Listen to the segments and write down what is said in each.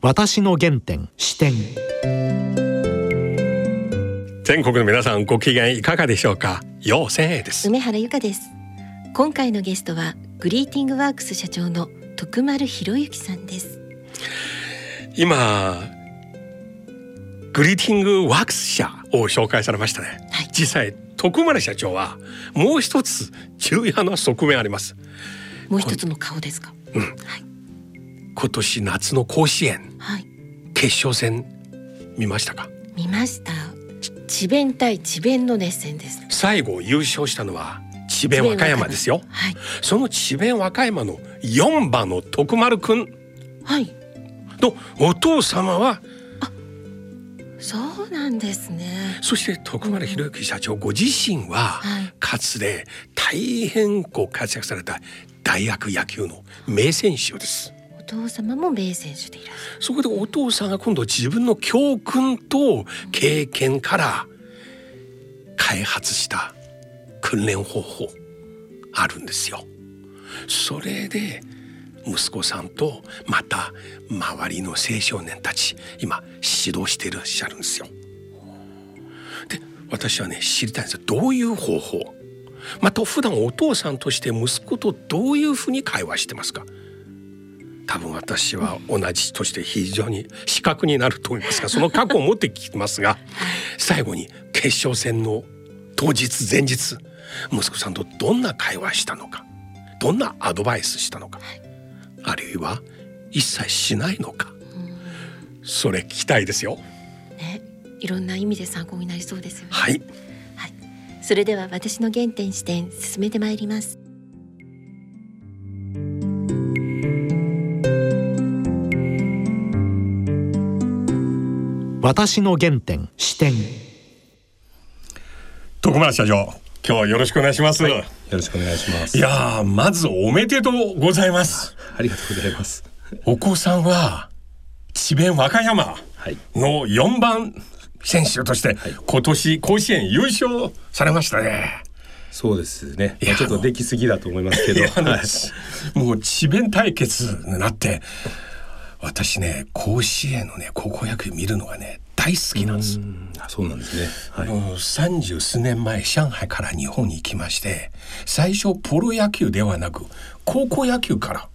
私の原点視点。全国の皆さんご機嫌いかがでしょうか？陽千恵です。梅原由香です。今回のゲストはグリーティングワークス社長の徳丸博之さんです。今グリーティングワークス社を紹介されましたね、はい。実際徳丸社長はもう一つ重要な側面あります。もう一つの顔ですか？うん。はい今年夏の甲子園。はい。決勝戦見ましたか？見ました。ち智弁対智弁の熱戦です。最後優勝したのは智弁和歌山ですよ。はい。その智弁和歌山の4番の徳丸くん。はい。のお父様は？そうなんですね。そして徳丸博之社長ご自身ははい。かつて大変ご活躍された大学野球の名選手です。お父様も名選手でいらっしゃそこでお父さんが今度自分の教訓と経験から開発した訓練方法あるんですよ。それで息子さんとまた周りの青少年たち今指導していらっしゃるんですよ。で私はね知りたいんですよどういう方法？また普段お父さんとして息子とどういうふうに会話してますか？多分私は同じとして非常に視覚になると思いますがその過去を持ってきますが最後に決勝戦の当日前日息子さんとどんな会話したのかどんなアドバイスしたのか、あるいは一切しないのかそれ聞きたいですよ。ねいろんな意味で参考になりそうですよね。はい。それでは私の原点視点進めてまいります私の原点視点。徳丸社長今日はよろしくお願いします、よろしくお願いします。い、やーまずおめでとうございます。ありがとうございます。お子さんは智弁和歌山はい。の4番選手として今年甲子園優勝されましたね。そうですね、いやまあちょっとできすぎだと思いますけど。はい。もう智弁対決になって私ね甲子園のね高校野球見るのがね大好きなんです。うそうなんですね。はい、もう三十数年前上海から日本に行きまして最初プロ野球ではなく高校野球から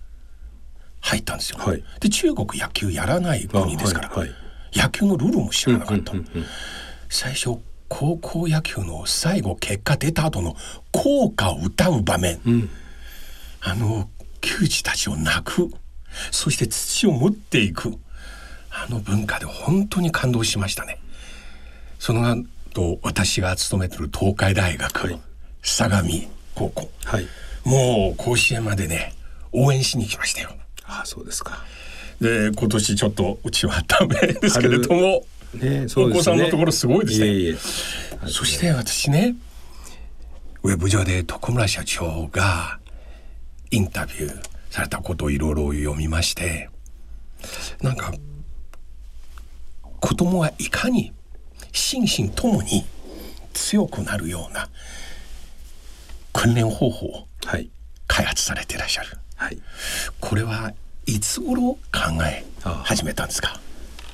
入ったんですよ。はい。で中国野球やらない国ですから、あはいはい。野球のルールも知らなかった。最初高校野球の最後結果出た後の校歌を歌う場面、ん。あの球児たちを泣く。そして土を持っていくあの文化で本当に感動しましたね。その後私が勤めてる東海大学、はい相模高校。はい。もう甲子園までね応援しに来ましたよ。あそうですか。で今年ちょっとうちはダメですけれども、ねね。お子さんのところすごいですね。いえいえ。そして私ねウェブ上で徳村社長がインタビューされたことをいろいろ読みましてなんか子供はいかに心身ともに強くなるような訓練方法をはい。開発されていらっしゃる。はい。これはいつ頃考え始めたんですか？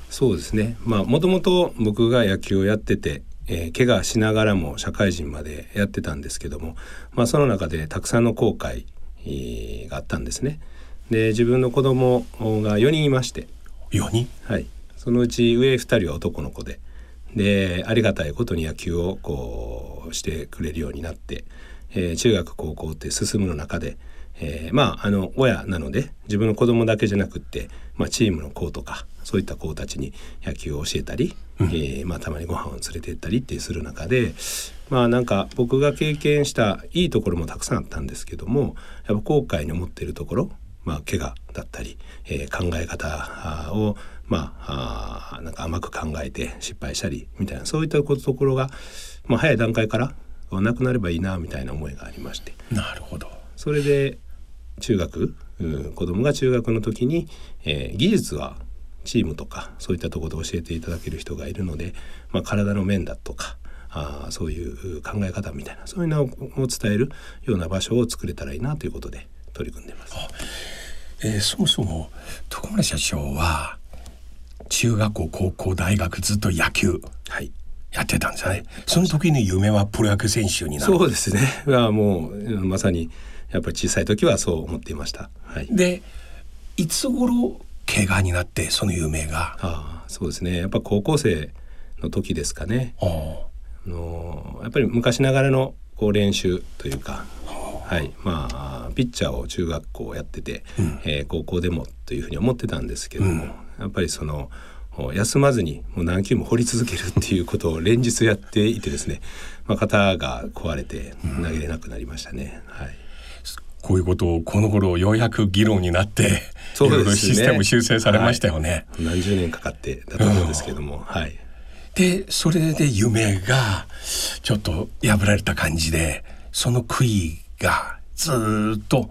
そうですね。まあもともと僕が野球をやってて、えー怪我しながらも社会人までやってたんですけども、まあ、その中でたくさんの後悔、えーがあったんですね。で自分の子供が4人いまして、4人？はい、そのうち上2人は男の子ででありがたいことに野球をこうしてくれるようになって、えー中学高校って進むの中で、えーまああの親なので自分の子供だけじゃなくって、まあ、チームの子とかそういった子たちに野球を教えたり、えーまあ、たまにご飯を連れて行ったりってする中でまあなんか僕が経験したいいところもたくさんあったんですけどもやっぱ後悔に思っているところまあ、怪我だったり、えー考え方を、まあ、あーなんか甘く考えて失敗したりみたいなそういったところが、まあ、早い段階からなくなればいいなみたいな思いがありましてなるほどそれで中学、うん、子供が中学の時に、えー技術はチームとかそういったところで教えていただける人がいるので、まあ、体の面だとかあーそういう考え方みたいなそういうのを伝えるような場所を作れたらいいなということで取り組んでます。えーそもそも徳村社長は中学校高校大学ずっと野球。はい。やってたんですよね。その時に夢はプロ野球選手になる。そうですね。はもうまさにやっぱり小さい時はそう思っていました。はい。でいつ頃怪我になってその夢が？ああそうですね。やっぱ高校生の時ですかね。ああ。のやっぱり昔ながらのこう練習というか、はい、まあピッチャーを中学校やってて、えー高校でもというふうに思ってたんですけども、やっぱりその休まずにもう何球も掘り続けるっていうことを連日やっていてですね、まあ、肩が壊れて投げれなくなりましたね。はい。こういうことをこの頃ようやく議論になってそうですね。いろいろシステム修正されましたよね。何十年かかってだと思うんですけども、はい、でそれで夢がちょっと破られた感じでその悔いがずーっと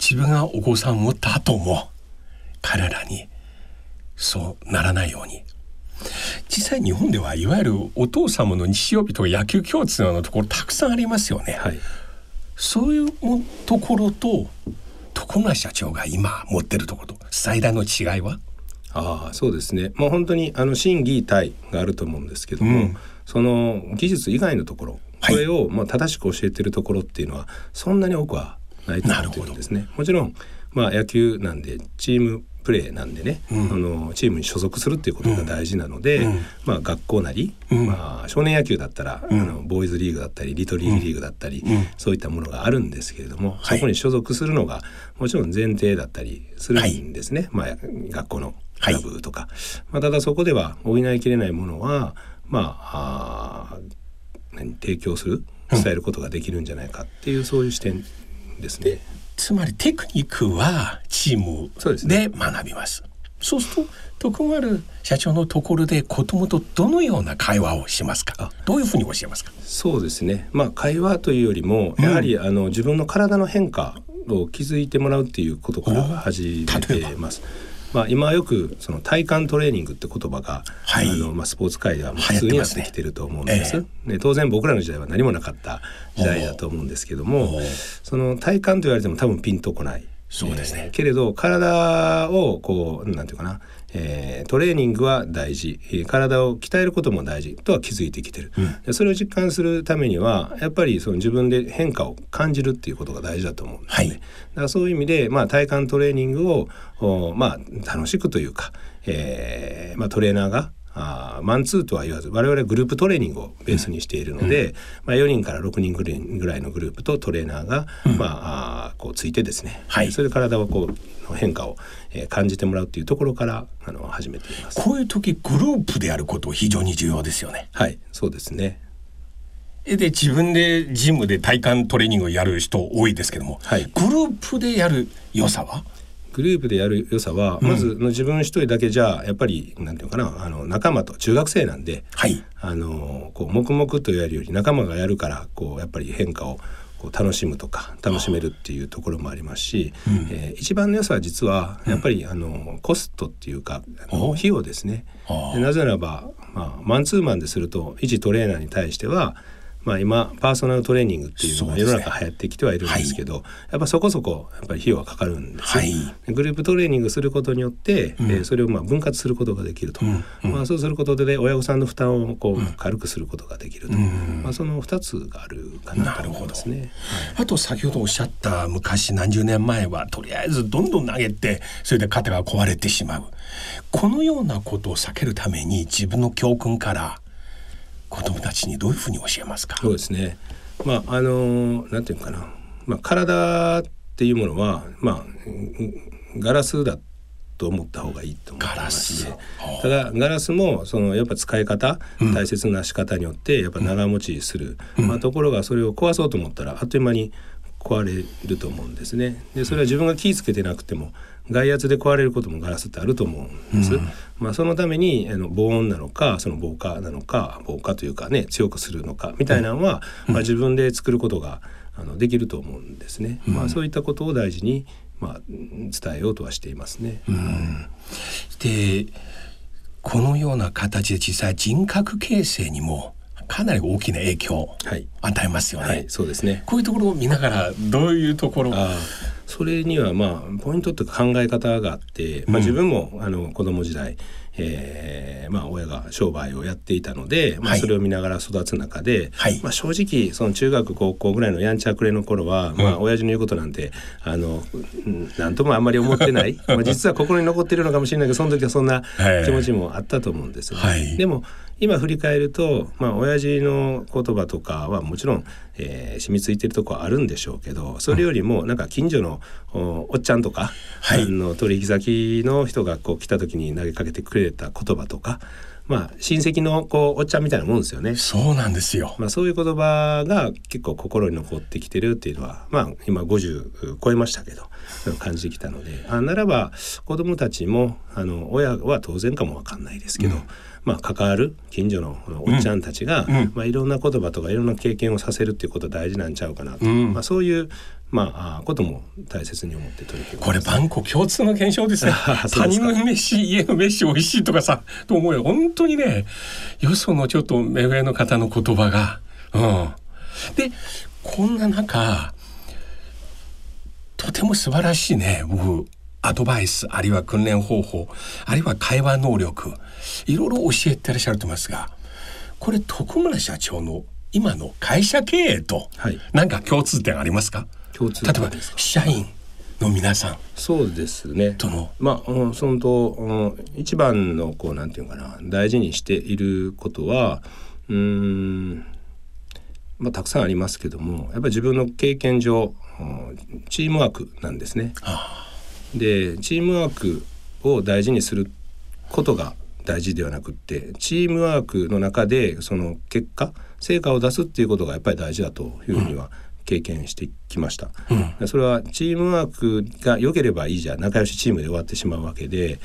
自分がお子さんを持った後も彼らにそうならないように。実際日本ではいわゆるお父様の日曜日とか野球共通のところたくさんありますよね。はい。そういうもところと徳村社長が今持ってるところと最大の違いは？ああそうですね。もう本当にあの審議体があると思うんですけども、うん。その技術以外のところはい。これをまあ正しく教えてるところっていうのはそんなに多くはないと思ってるんですね。もちろんまあ野球なんでチームプレーなんでね、うん。あのチームに所属するっていうことが大事なので、うん。まあ学校なり、うん。まあ少年野球だったら、うん。あのボーイズリーグだったりリトルリーグリーグだったり、うん。そういったものがあるんですけれども、はい。そこに所属するのがもちろん前提だったりするんですね、まあ学校のクラブとか、まあ、ただそこでは補いきれないものはまああー何提供する伝えることができるんじゃないかっていう、そういう視点ですね。つまりテクニックはチームで学びます。そうすると徳丸社長のところで子供とどのような会話をしますか？あ。どういうふうに教えますか？そうですね。まあ会話というよりもやはり、あの自分の体の変化を気づいてもらうっていうことから始め例えば？てまあ今よくその体幹トレーニングって言葉が、はい。あのまあスポーツ界では普通になってきてると思うんです。えね当然僕らの時代は何もなかった時代だと思うんですけどおもう、その体幹と言われても多分ピンとこない。そうですね。えーけれど体をこうなんていうかな、えートレーニングは大事。えー体を鍛えることも大事。とは気づいてきてる、でそれを実感するためにはやっぱりその自分で変化を感じるっていうことが大事だと思うんですね。はい。だからそういう意味で、まあ、体幹トレーニングをおまあ、楽しくというか、えーまあ、トレーナーがあーマンツーとは言わず我々はグループトレーニングをベースにしているので、まあ、4人から6人ぐらいのグループとトレーナーが、まあ、あーこうついてですね、はい。それで体をこうの変化を、えー感じてもらうっていうところからあの始めています。こういう時グループでやること非常に重要ですよね。はいそうですね。で自分でジムで体幹トレーニングをやる人多いですけども、はい。グループでやる良さは？グループでやる良さは、まず自分一人だけじゃやっぱりなんていうのかなあの仲間と中学生なんで、はい。あのこう黙々とやるより仲間がやるからこうやっぱり変化をこう楽しむとか楽しめるっていうところもありますし、えー一番の良さは実はやっぱり、あのコストっていうかあのお。費用ですね。なぜならば、まあ、マンツーマンですると一トレーナーに対してはまあ、今パーソナルトレーニングっていうのが世の中流行ってきてはいるんですけどやっぱそこそこやっぱり費用がかかるんですよ、はい。でグループトレーニングすることによって、えーそれをまあ分割することができると、まあ、そうすることで親御さんの負担をこう軽くすることができると、まあ、その2つがあるかなと思いますね。あと先ほどおっしゃった昔何十年前はとりあえずどんどん投げてそれで肩が壊れてしまう。このようなことを避けるために自分の教訓から子供たちにどういうふうに教えますか？そうですね。まああのなんていうのかな、まあ体っていうものはまあうんガラスだと思った方がいいと思ってましてガラス。ただガラスもそのやっぱ使い方、大切な仕方によってやっぱ長持ちする、まあところがそれを壊そうと思ったらあっという間に壊れると思うんですね。でそれは自分が気ぃつけてなくても外圧で壊れることもガラスってあると思うんです。まあそのためにあの防音なのかその防火なのか防火というかね強くするのかみたいなのは、まあ自分で作ることがあのできると思うんですね。まあそういったことを大事にまあ伝えようとはしていますね。でこのような形で実際人格形成にもかなり大きな影響をはい与えますよね、はいそうですね。こういうところを見ながらどういうところそれにはまあポイントというか考え方があって、まあ、自分もあの子供時代、えーまあ、親が商売をやっていたので、まあ、はい。それを見ながら育つ中で、はい。まあ、正直その中学高校ぐらいのやんちゃくれの頃は、まあ親父の言うことなんてあのうんなんともあんまり思ってない。まあ実は心に残ってるのかもしれないけどその時はそんなはい。気持ちもあったと思うんですね。はい。でも今振り返ると、まあ、親父の言葉とかはもちろん、えー染みついてるとこはあるんでしょうけどそれよりもなんか近所のおおっちゃんとか、はいあの取引先の人がこう来た時に投げかけてくれた言葉とか、まあ、親戚のこうおっちゃんみたいなもんですよね。そうなんですよ。まあ、そういう言葉が結構心に残ってきてるっていうのは、まあ、今50超えましたけど感じてきたのであならば子どもたちもあの親は当然かもわかんないですけど、まあ、関わる近所のおっちゃんたちが、うん。まあ、いろんな言葉とかいろんな経験をさせるっていうこと大事なんちゃうかなと、うん。まあ、そういう、まあ、あことも大切に思って取り組みこれ万国共通の現象ですね。他人の飯家の飯美味しいとかさと思うよ。本当にねよそのちょっと目上の方の言葉が。うん。でこんな中とても素晴らしいね。僕アドバイスあるいは訓練方法あるいは会話能力いろいろ教えてらっしゃると思いますがこれ徳村社長の今の会社経営とはい。何か共通点ありますか、共通例えば社員の皆さん。そうですね。との。まあ、うんそのと、うん一番のこうなんていうかな大事にしていることはうーん、まあ、たくさんありますけどもやっぱり自分の経験上うんチームワークなんですね。でチームワークを大事にすることが大事ではなくってチームワークの中でその結果成果を出すっていうことがやっぱり大事だというふうには経験してきました。それはチームワークが良ければいいじゃ仲良しチームで終わってしまうわけで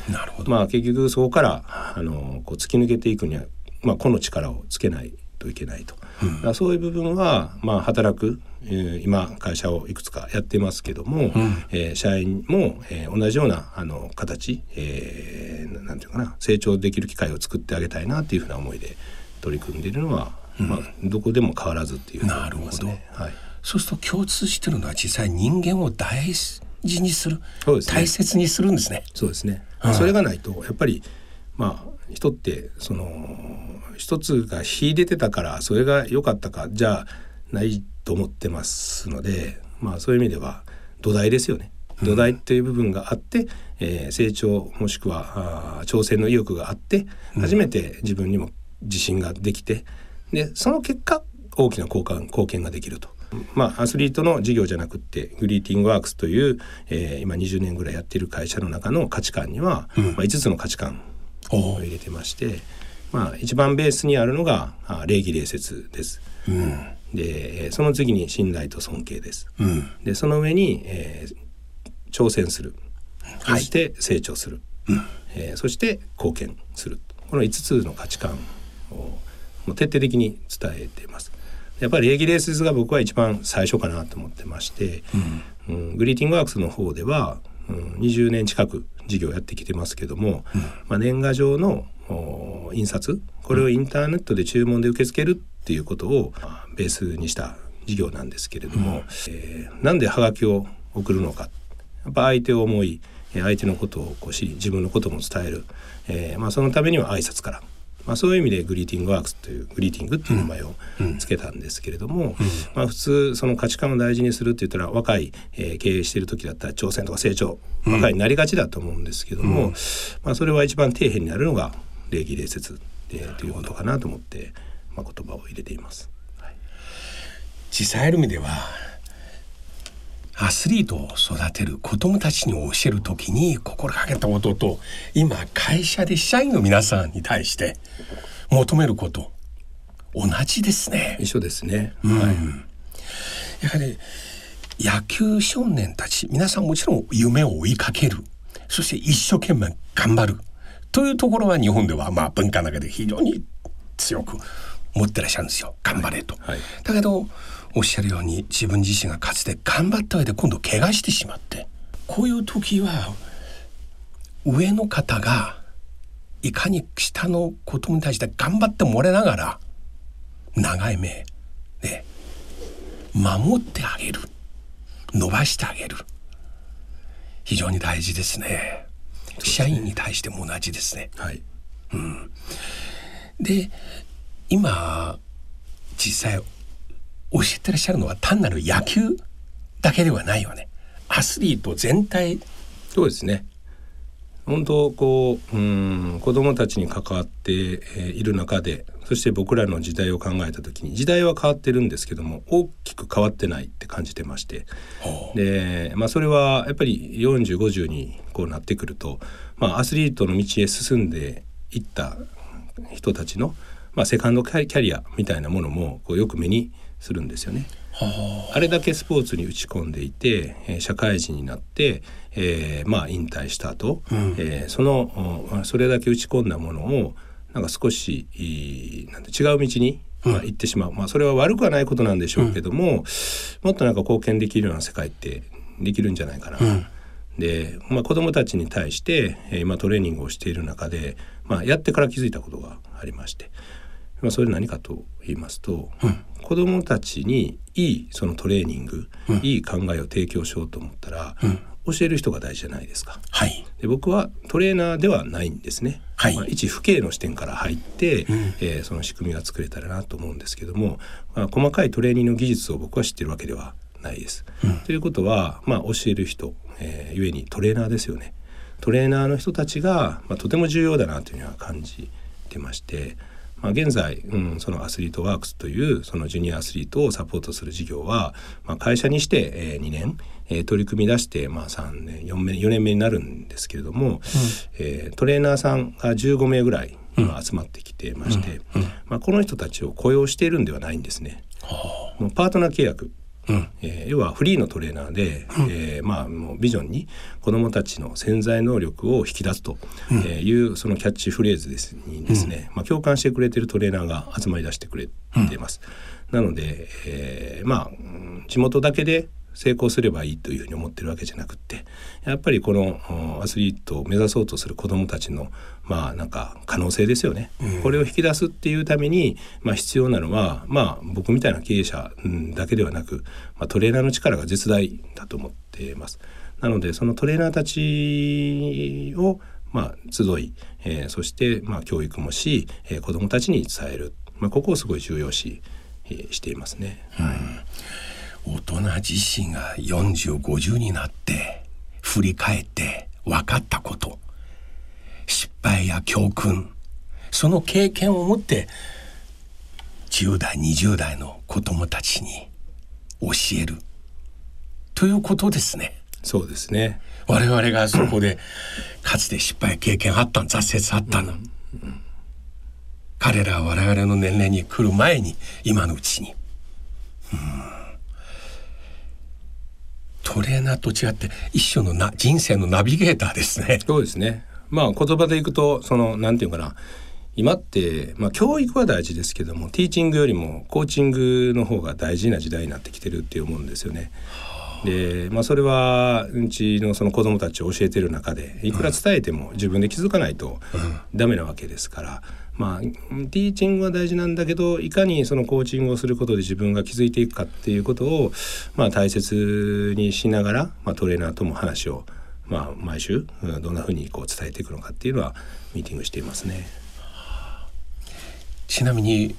まあ結局そこからあのこう突き抜けていくには、まあ、個の力をつけないといけないと、だからそういう部分は、まあ、働く、えー今会社をいくつかやってますけども、えー社員も、えー同じようなあの形、えーななんていうかな成長できる機会を作ってあげたいなっていうふうな思いで取り組んでいるのは、まあ、どこでも変わらずっていうふうに思いますね。はい。そうすると共通してるのは実際人間を大事にするすね。大切にするんですね。そうですね、はい。それがないとやっぱりまあ人ってその一つが秀でてたからそれが良かったかじゃないと思ってますのでまあそういう意味では土台ですよね。土台っていう部分があって、えー成長もしくは挑戦の意欲があって初めて自分にも自信ができてでその結果大きな貢献貢献ができると。まあ、アスリートの事業じゃなくってグリーティングワークスという、えー今20年ぐらいやっている会社の中の価値観には、まあ、5つの価値観おを入れてまして、まあ、一番ベースにあるのがあ礼儀礼節です。うん。でえーその次に信頼と尊敬です。うん。でその上に、えー挑戦する。そして成長する、えーそして貢献する。この5つの価値観をもう徹底的に伝えています。やっぱり礼儀礼節が僕は一番最初かなと思ってまして、うんグリーティングワークスの方では、うん、20年近く事業をやってきてますけども、まあ、年賀状のお印刷これをインターネットで注文で受け付けるっていうことをまあベースにした事業なんですけれども、えーなんでハガキを送るのか。やっぱ相手を思いえー相手のことをこう知り自分のことも伝える、えーまあ、そのためには挨拶から、まあ、そういう意味でグリーティングワークスというグリーティングっていう名前をつけたんですけれども、まあ、普通その価値観を大事にするって言ったら若い、えー経営している時だったら挑戦とか成長若いになりがちだと思うんですけども、まあ、それは一番底辺になるのが礼儀礼節でということかなと思って、まあ、言葉を入れています。実際ある意味ではアスリートを育てる子どもたちに教える時に心がけたことと今会社で社員の皆さんに対して求めること同じですね。一緒ですね、やはり野球少年たち皆さんもちろん夢を追いかける。そして一生懸命頑張る。というところは日本ではまあ文化の中で非常に強く持ってらっしゃるんですよ。頑張れと。はい。だけどおっしゃるように自分自身がかつて頑張った上で今度怪我してしまってこういう時は上の方がいかに下の子供に対して頑張ってもらいながら長い目で守ってあげる伸ばしてあげる。非常に大事ですね。社員に対しても同じですね。はい。で今実際教えてらっしゃるのは単なる野球だけではないよね。アスリート全体そうですね。本当こううん子どもたちに関わって、えーいる中でそして僕らの時代を考えた時に時代は変わってるんですけども大きく変わってないって感じてまして。で、まあ、それはやっぱり4050にこうなってくると、まあ、アスリートの道へ進んでいった人たちの、まあ、セカンドキャキャリアみたいなものもこうよく目にするんですよね。あ。れだけスポーツに打ち込んでいて、えー社会人になって、えーまあ引退した後、えーそのおそれだけ打ち込んだものをなんか少しなんて違う道に、まあ、行ってしまう、まあ、それは悪くはないことなんでしょうけども、もっとなんか貢献できるような世界ってできるんじゃないかな。で、まあ、子どもたちに対して、えー今トレーニングをしている中で、まあ、やってから気づいたことがありまして、まあ、それ何かと言いますと、子どもたちにいいそのトレーニング、いい考えを提供しようと思ったら、教える人が大事じゃないですか。はいで僕はトレーナーではないんですね。はいまあ、一父兄の視点から入って、えーその仕組みが作れたらなと思うんですけども、まあ、細かいトレーニングの技術を僕は知ってるわけではないです。ということは、まあ、教える人、えー、ゆえにトレーナーですよね。トレーナーの人たちが、まあ、とても重要だなというのは感じてまして、まあ、現在、うん、そのアスリートワークスというそのジュニアアスリートをサポートする事業は、まあ、会社にして、えー、2年、えー取り組み出して、まあ、3年4年4年目になるんですけれども、えートレーナーさんが15名ぐらい今集まってきてまして、まあ、この人たちを雇用しているんではないんですね。もうパートナー契約えー要はフリーのトレーナーで、えーまあもうビジョンに子どもたちの潜在能力を引き出すとえーいうそのキャッチフレーズですにですね、まあ、共感してくれてるトレーナーが集まり出してくれてます。なので、えーまあうん地元だけで成功すればいいというふうに思ってるわけじゃなくってやっぱりこのうんアスリートを目指そうとする子どもたちのまあなんか可能性ですよね、これを引き出すっていうために、まあ、必要なのはまあ僕みたいな経営者うんだけではなく、まあ、トレーナーの力が絶大だと思っています。なのでそのトレーナーたちをまあ集い、えーそしてまあ教育もし、えー子どもたちに伝える、まあ、ここをすごい重要視、えーしていますね。大人自身が4050になって振り返って分かったこと失敗や教訓その経験を持って10代20代の子供たちに教える。ということですね。そうですね。我々がそこでかつて失敗経験あった挫折あったの、彼らは我々の年齢に来る前に今のうちに、うんトレーナーと違って一種のな人生のナビゲーターですね。そうですね。まあ言葉でいくとそのなんていうかな今って、まあ、教育は大事ですけどもティーチングよりもコーチングの方が大事な時代になってきてるって思うんですよね。で、まあ、それはうちのその子どもたちを教えてる中でいくら伝えても自分で気づかないとダメなわけですから。まあ、ティーチングは大事なんだけどいかにそのコーチングをすることで自分が気づいていくかっていうことを、まあ、大切にしながら、まあ、トレーナーとも話を、まあ、毎週うんどんなふうにこう伝えていくのかっていうのはミーティングしていますね。ちなみに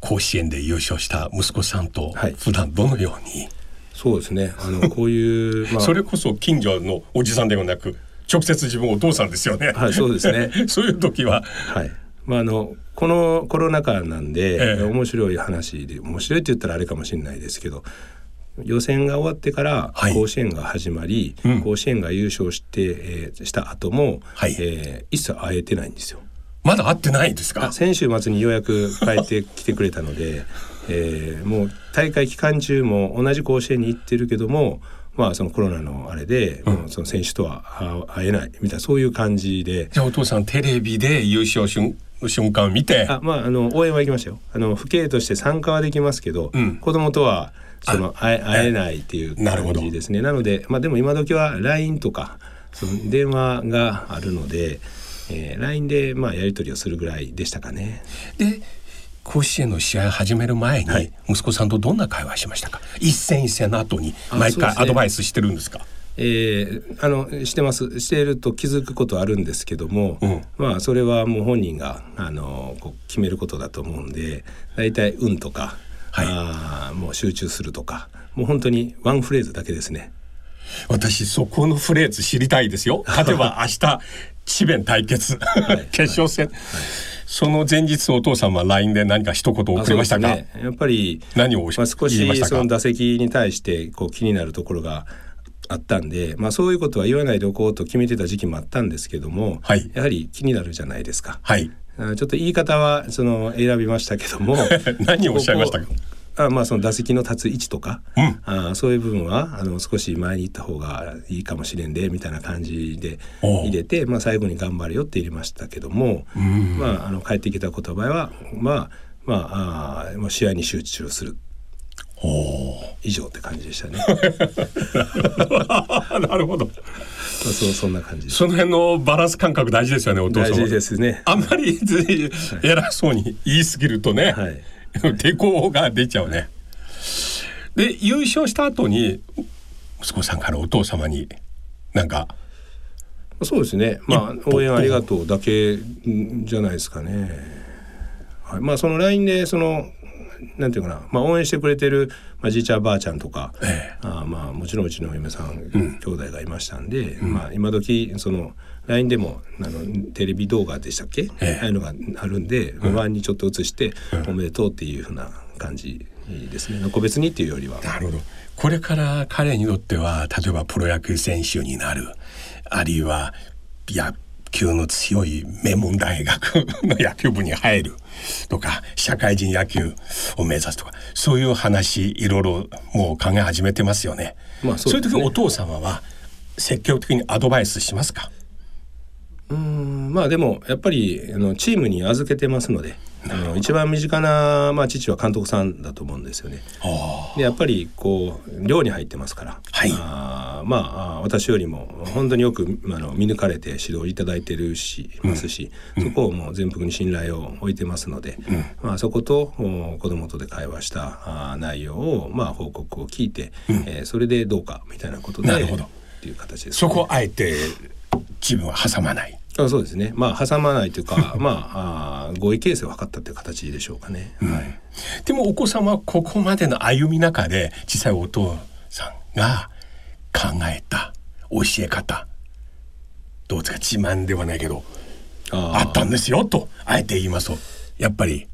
甲子園で優勝した息子さんとはい普段どのように、そうですね。あの こういう、まあ、それこそ近所のおじさんではなく直接自分お父さんですよね。はいそうですね。そういう時は。はい。まああのこのコロナ禍なんで、ええ。面白い話で面白いって言ったらあれかもしれないですけど予選が終わってからはい。甲子園が始まり、うん。甲子園が優勝して、えーした後も、はい。えー一切会えてないんですよ。まだ会ってないんですか？あ先週末にようやく帰ってきてくれたので、えーもう大会期間中も同じ甲子園に行ってるけどもまあそのコロナのあれで、もうその選手とはあ会えないみたいなそういう感じで。じゃあお父さんテレビで優勝瞬瞬間見て。あまああの応援は行きましたよ。あの父兄として参加はできますけど、うん。子供とはその会え会えないっていうなるほど感じですね。なのでまあでも今時は LINE とかその電話があるので、えー、LINE でまあやり取りをするぐらいでしたかね。で甲子園の試合始める前にはい。息子さんとどんな会話しましたか？一戦一戦の後にあ毎回アドバイスしてるんですか？いえー、あのしてます。していると気づくことあるんですけども、うん。まあそれはもう本人があのこう決めることだと思うんで大体運とか、はい。あーもう集中するとかもう本当にワンフレーズだけですね。私そこのフレーズ知りたいですよ。例えば明日智弁対決、い。決勝戦、その前日お父さんは LINE で何か一言送りましたか、ね。やっぱり何をまあ、少しその打席に対してこう気になるところがあったんで、まあ、そういうことは言わないでおこうと決めてた時期もあったんですけども、はい。やはり気になるじゃないですか。はい。あちょっと言い方はその選びましたけども 何をおっしゃいましたか？あまあその打席の立つ位置とか、うん。あそういう部分はあの少し前に行った方がいいかもしれんでみたいな感じで入れて、まあ、最後に頑張れよって入れましたけども、ん。まあ、あの帰ってきた言葉はまあまああーもう試合に集中する。おお以上って感じでしたね。ー なるほど。まあ、そうそんな感じ。その辺のバランス感覚大事ですよねお父さん大事ですね。あんまり偉そうに言い過ぎるとね、はい 抵抗が出ちゃうね。で優勝した後に息子さんからお父様になんかそうですね。まあ応援ありがとうだけんじゃないですかね。はい、まあその LINE でそのなんていうかな、まあ応援してくれてるまあじいちゃんばあちゃんとか、えあまあもちろんうちの嫁さん、兄弟がいましたんで、まあ今時その LINE でもあのテレビ動画でしたっけ、ええ。ああいうのがあるんで、周りにちょっと映して、おめでとうっていうふうな感じですね。個別にっていうよりは。なるほど。これから彼にとっては例えばプロ野球選手になるあるいは野球の強い名門大学の野球部に入るとか社会人野球を目指すとかそういう話いろいろもう考え始めてますよね。まあそそうねいう時お父様は積極的にアドバイスしますか？うんまあでもやっぱりあのチームに預けてますのであの一番身近な、まあ、父は監督さんだと思うんですよね。あでやっぱりこう寮に入ってますから、はい。あーまあ私よりも本当によくあの見抜かれて指導いただいてるしますし、そこをもう全幅に信頼を置いてますので、まあ、そことお子供とで会話したあー内容を、まあ、報告を聞いて、えーそれでどうかみたいなことでなるほど。っていう形です、そこをあえて自分は挟まない。あそうですね。まあ挟まないというか まああー合意形成を図ったという形でしょうかね。はい。でもお子様はここまでの歩み中で実際お父さんが考えた教え方どうですか自慢ではないけどああったんですよとあえて言いますと。やっぱり。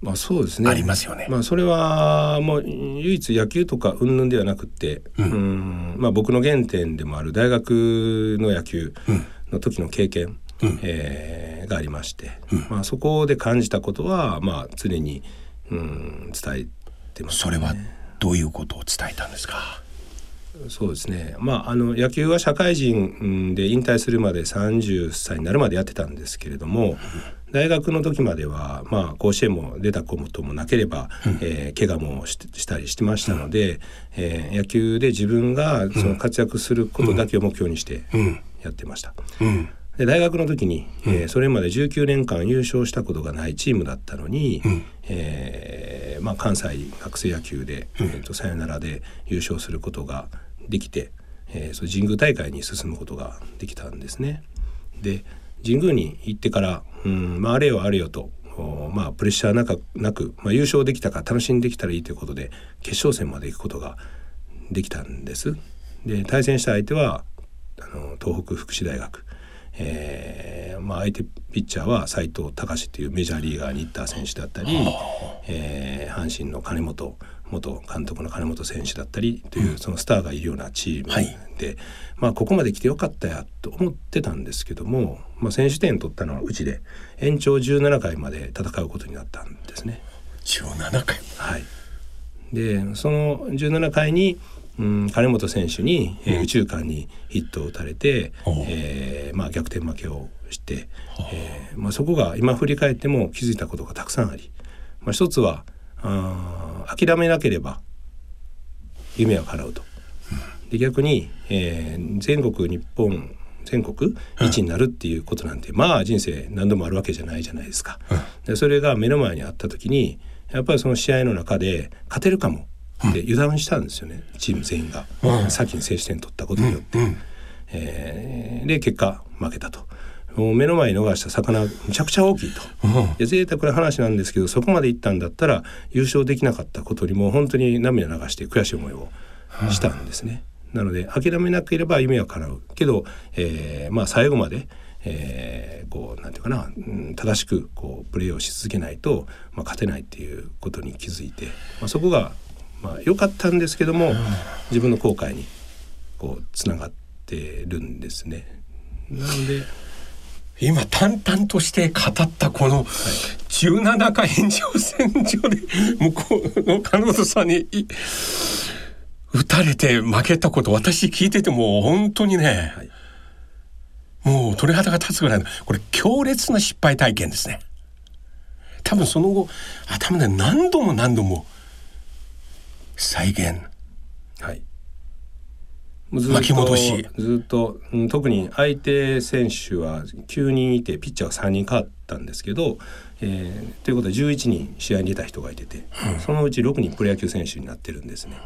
まあそうですね。ありますよね。まあそれはもう唯一野球とか云々ではなくって、うん、まあ僕の原点でもある大学の野球の時の経験、えーがありまして、まあそこで感じたことはまあ常に、うん、伝えてます、ね。それはどういうことを伝えたんですか？そうですね。まああの野球は社会人うんで引退するまで30歳になるまでやってたんですけれども、大学の時まではまあ甲子園も出たこともなければ、えー怪我もししたりしてましたので、えー野球で自分がその活躍することだけを目標にしてやってました。うんで大学の時に、えーそれまで19年間優勝したことがないチームだったのに、えーまあ、関西学生野球で、えーとさよならで優勝することができて、えーそう神宮大会に進むことができたんですね。で神宮に行ってから、うんまあ、あれよあれよと、おまあ、プレッシャーなくなく、まあ、優勝できたから楽しんできたらいいということで決勝戦まで行くことができたんです。で対戦した相手はあの東北福祉大学、えーまあ、相手ピッチャーは斉藤隆っていうメジャーリーガーに行った選手だったり、えー阪神の金本元監督の金本選手だったりというそのスターがいるようなチームで、はい。まあ、ここまで来てよかったやと思ってたんですけども、まあ、選手点取ったのはうちで延長17回まで戦うことになったんですね。17回はい、でその17回に、うん、金本選手に、えーうん。宇宙間にヒットを打たれて、おう。えーまあ、逆転負けをして、えーまあ、そこが今振り返っても気づいたことがたくさんあり、まあ、一つはあー諦めなければ夢は叶うと。で逆に、えー全国日本全国一になるっていうことなんて、まあ人生何度もあるわけじゃないじゃないですか。でそれが目の前にあった時にやっぱりその試合の中で勝てるかもで油断したんですよねチーム全員が、うん先に先取点取ったことによって、うんえーで結果負けたと。もう目の前に逃した魚むちゃくちゃ大きいと。うんいや贅沢な話なんですけどそこまで行ったんだったら優勝できなかったことにもう本当に涙流して悔しい思いをしたんですね。なので諦めなければ夢は叶うけど、えーまあ最後まで、えーこうなんていうかな、うん正しくこうプレーをし続けないと、まあ、勝てないっていうことに気づいて、まあ、そこがまあ良かったんですけども、自分の後悔にこうつながってるんですね。なので？今淡々として語ったこの17回延長線上で向こうの金本さんにい打たれて負けたこと私聞いてても本当にね、はい。もう鳥肌が立つぐらいのこれ強烈な失敗体験ですね。多分その後頭で何度も何度も再現はい。ずっと巻き戻しずっと、うん特に相手選手は9人いてピッチャーが3人変わったんですけど、えーということは11人試合に出た人がいてて、そのうち6人プロ野球選手になってるんですね。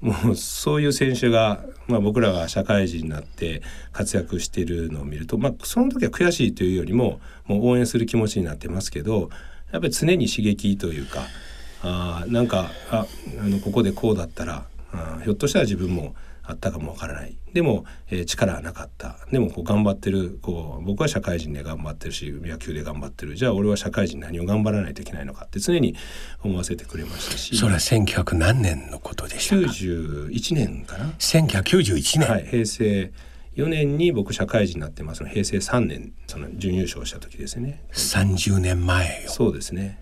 もうそういう選手が、まあ、僕らが社会人になって活躍してるのを見ると、まあ、その時は悔しいというよりももう応援する気持ちになってますけどやっぱり常に刺激というかあーなんかああのここでこうだったらあーひょっとしたら自分もあったかもわからない。でも、えー力はなかった。でもこう頑張ってるこう僕は社会人で頑張ってるし野球で頑張ってる。じゃあ俺は社会人何を頑張らないといけないのかって常に思わせてくれましたし。それは1900何年のことでしたか？91年かな。1991年、はい、平成4年に僕社会人になってます平成3年その準優勝した時ですね。30年前よ。そうですね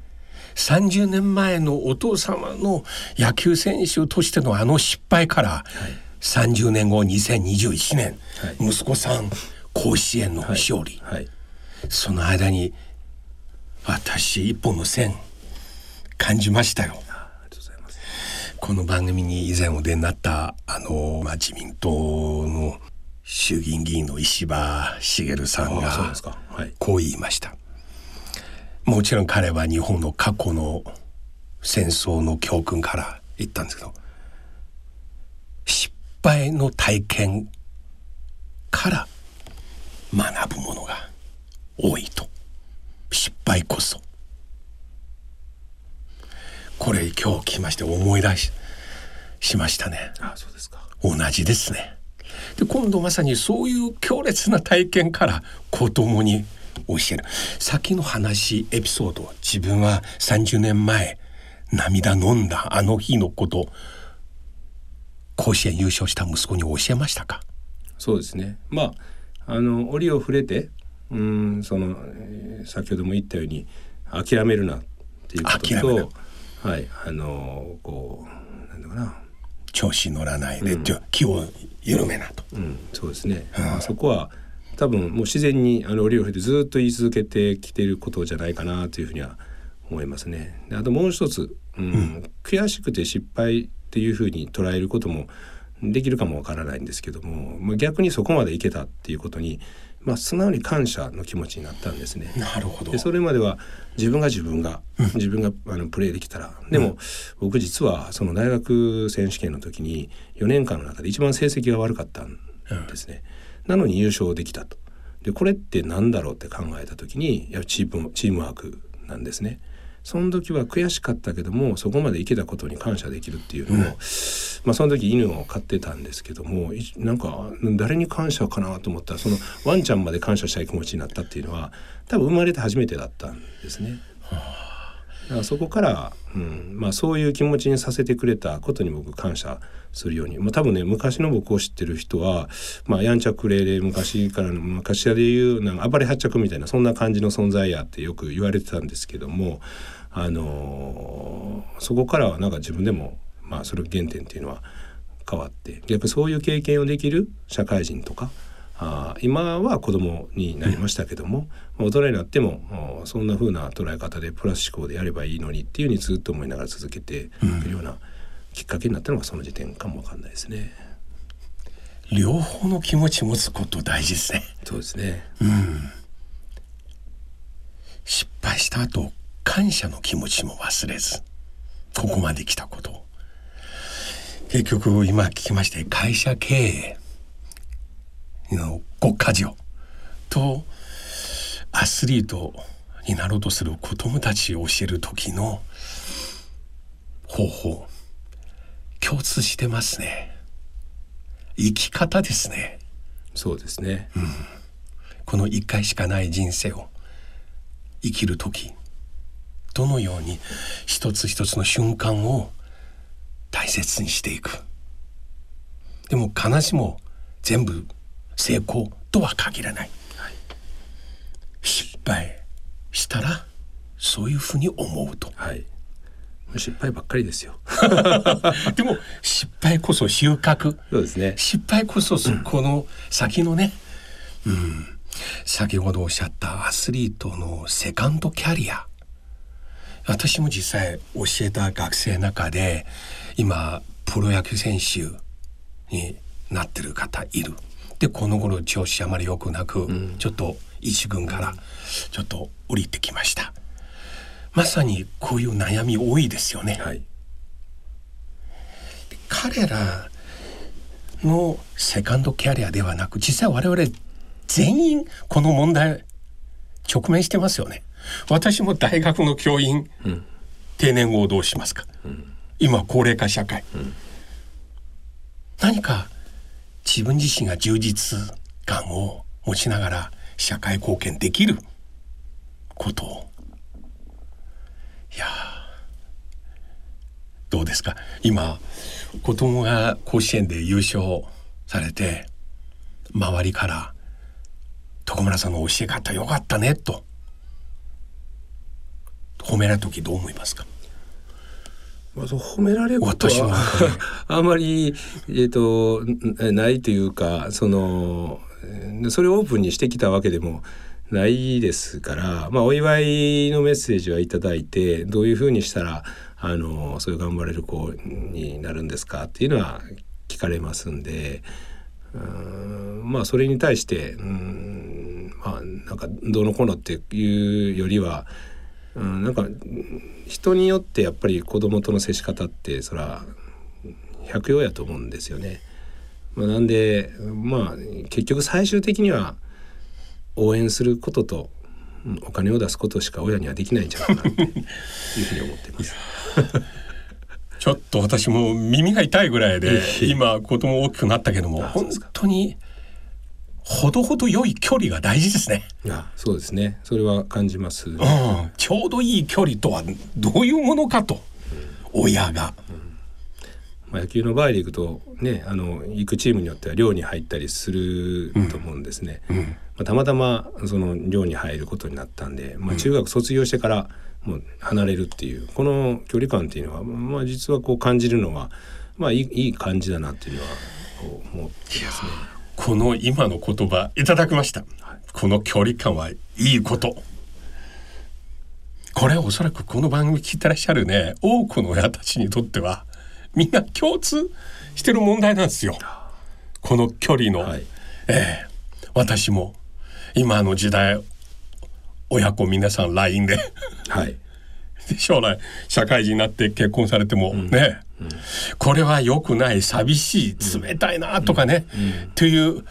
30年前のお父様の野球選手としてのあの失敗から、30年後2021年、はい。息子さん甲子園の勝利、はい。その間に私一本の線感じましたよ。この番組に以前お出になったあの、まあ、自民党の衆議院議員の石破茂さんがこう言いましたもちろん彼は日本の過去の戦争の教訓から言ったんですけど失敗の体験から学ぶものが多いと。失敗こそ。これ今日来まして思い出ししましたね。あそうですか。同じですね。で今度まさにそういう強烈な体験から子供に教える。先の話エピソード自分は30年前涙飲んだあの日のこと甲子園優勝した息子に教えましたか？そうですね。まああの折を触れてうんその、えー先ほども言ったように諦めるなっていうこととはいあのこうなんだかな。調子乗らないで、ちょ気を緩めなと。うん、そうですね、まあ、そこは多分もう自然にあの折を触れてずっと言い続けてきていることじゃないかなというふうには思いますね。であともう一つ、うん悔しくて失敗っていうふうに捉えることもできるかもわからないんですけども、まあ、逆にそこまでいけたっていうことに、まあ、素直に感謝の気持ちになったんですね。なるほど。でそれまでは自分が自分が、自分があのプレーできたら。でも、僕実はその大学選手権の時に4年間の中で一番成績が悪かったんですね、なのに優勝できたと。でこれって何だろうって考えた時にやチームチームワークなんですね。その時は悔しかったけどもそこまでいけたことに感謝できるっていうのを、まあその時犬を飼ってたんですけどもいなんか誰に感謝かなと思ったらそのワンちゃんまで感謝したい気持ちになったっていうのは多分生まれて初めてだったんですね。だからそこから、うんまあ、そういう気持ちにさせてくれたことに僕感謝するように、まあ、多分ね昔の僕を知ってる人は、まあ、やんちゃくれで昔からの昔でいうなんか暴れ発着みたいなそんな感じの存在やってよく言われてたんですけども、あのーそこからはなんか自分でも、まあ、それ原点っていうのは変わって逆にそういう経験をできる社会人とかあー今は子供になりましたけども、まあ大人になってもそんな風な捉え方でプラス思考でやればいいのにっていうふうにずっと思いながら続けていくようなきっかけになったのがその時点かもわかんないですね。両方の気持ち持つこと大事ですね。そうですね。失敗した後感謝の気持ちも忘れずここまで来たこと。を結局今聞きまして会社経営のご家事とアスリートになろうとする子供たちを教える時の方法共通してますね。生き方ですね。そうですね、この一回しかない人生を生きる時どのように一つ一つの瞬間を大切にしていく。でも必ずしも全部成功とは限らない、失敗したらそういうふうに思うと。はい。失敗ばっかりですよ。でも失敗こそ収穫。そうですね。失敗こそこの先のね、うん、先ほどおっしゃったアスリートのセカンドキャリア。私も実際教えた学生の中で今プロ野球選手になってる方いる。でこの頃調子あまり良くなく、ちょっと一軍からちょっと降りてきました。まさにこういう悩み多いですよね。はい。彼らのセカンドキャリアではなく実際我々全員この問題直面してますよね。私も大学の教員、定年後をどうしますか、今高齢化社会、何か自分自身が充実感を持ちながら社会貢献できること。をいやどうですか？今子供が甲子園で優勝されて周りから「徳村さんの教え方よかったね」と。褒められた時どう思いますか？まあ、そう褒められること私はは あんまり、えー、とんないというかそのえーそれをオープンにしてきたわけでもないですから、まあ、お祝いのメッセージはいただいてどういうふうにしたらあのそういう頑張れる子になるんですかっていうのは聞かれますんで。うーんまあそれに対してうんまあなんかどうのこうのっていうよりはうん、なんかうん人によってやっぱり子供との接し方ってそら百様やと思うんですよね。まあ、なんでまあ結局最終的には応援することとうんお金を出すことしか親にはできないんじゃないかなっていうふうに思ってます。ちょっと私も耳が痛いぐらいで今子供大きくなったけども本当にほどほど良い距離が大事ですね。あそうですね。それは感じます、うん、ちょうどいい距離とはどういうものかと。親が。まあ、野球の場合でいくとねあの行くチームによっては寮に入ったりすると思うんですね。まあ、たまたまその寮に入ることになったんで、まあ、中学卒業してからもう離れるっていうこの距離感っていうのは、まあ、実はこう感じるのは、まあ、いいいい感じだなっていうのは思ってますね。この今の言葉いただきました。この距離感はいいこと。これはおそらくこの番組聞いてらっしゃるね多くの親たちにとってはみんな共通してる問題なんですよ。この距離の、はい。ええ。私も今の時代親子皆さん LINE で。はい。で将来社会人になって結婚されてもね、これは良くない寂しい冷たいなとかね、という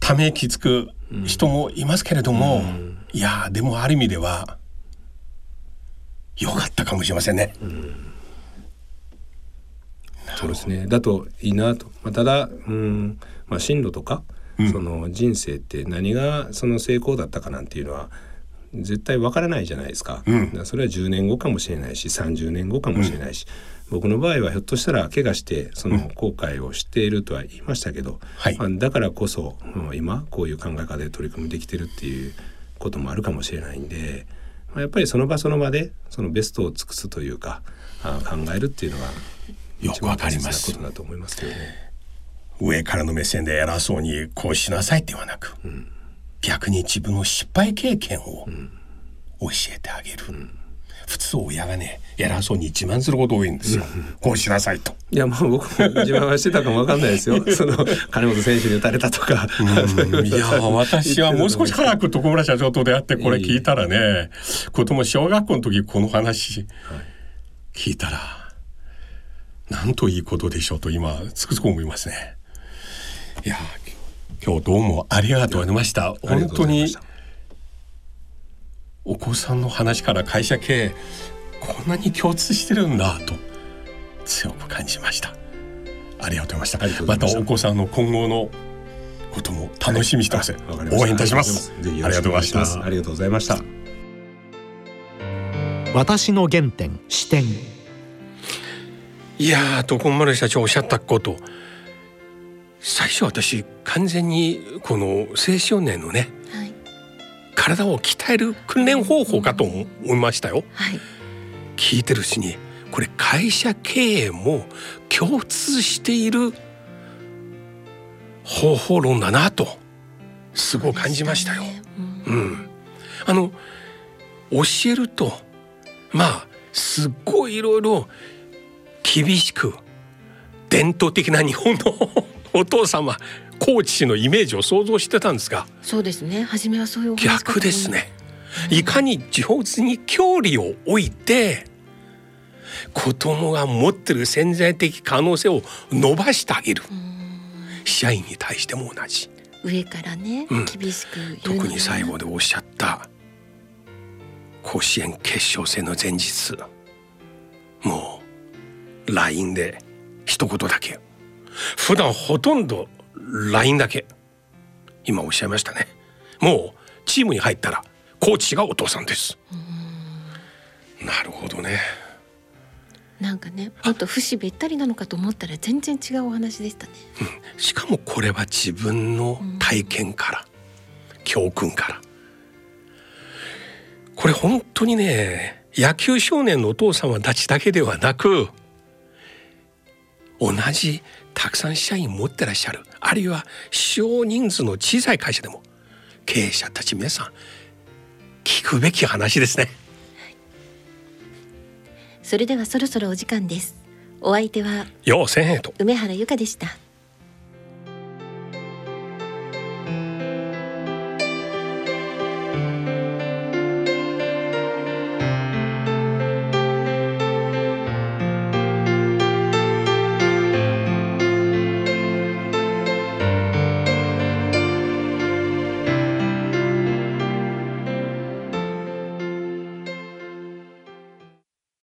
ため息つく人もいますけれども、いやでもある意味では良かったかもしれませんね。そうですね。だといいなと、まあ、ただうん、まあ、進路とか、その人生って何がその成功だったかなんていうのは絶対わからないじゃないですか,、うん。だからそれは10年後かもしれないし30年後かもしれないし、僕の場合はひょっとしたら怪我してその後悔をしているとは言いましたけど、はい。まあ、だからこそ、うん今こういう考え方で取り組みできてるっていうこともあるかもしれないんで、まあ、やっぱりその場その場でそのベストを尽くすというかあ考えるっていうのがよくわかります。ことだと思いますけどね。上からの目線で偉そうにこうしなさいではなく、逆に自分の失敗経験を教えてあげる、普通親がね偉そうに自慢すること多いんですよ、こうしなさいと。いやまあ僕も自慢はしてたかもわかんないですよ。その金本選手に打たれたとか。そういういや私はもう少し早く徳村社長と出会ってこれ聞いたらね子供小学校の時この話聞いたらなんといいことでしょうと今つくづく思いますね。いや今日どうもありがとうございました。本当にお子さんの話から会社経営こんなに共通してるんだと強く感じました。ありがとうございました。ました。たお子さんの今後のことも楽しみにしてます、わかりました。応援いたします。ぜひありがとうございましありがとうございました。私の原点視点いやー徳丸社長おっしゃったこと最初私完全にこの青少年のねはい。体を鍛える訓練方法かと思いましたよ。はい。聞いてるうちにこれ会社経営も共通している方法論だなとすごい感じましたよ。うん。うん、あの教えるとまあすっごいいろいろ厳しく伝統的な日本のお父様コーチのイメージを想像してたんですがそうですね。初めはそういう逆ですね。いかに上手に距離を置いて子供が持ってる潜在的可能性を伸ばしてあげる。社員に対しても同じ。上からね、うん。厳しく特に最後でおっしゃった甲子園決勝戦の前日もう LINE で一言だけ普段ほとんど LINE だけ。今おっしゃいましたね。もうチームに入ったらコーチがお父さんです。なるほどね。なんかねもっと節べったりなのかと思ったら全然違うお話でしたね。しかもこれは自分の体験から、教訓から。これ本当にね野球少年のお父様たちだけではなく同じたくさん社員持ってらっしゃる。あるいは少人数の小さい会社でも経営者たち皆さん聞くべき話ですね。それではそろそろお時間です。お相手はよう千円と。梅原由香でした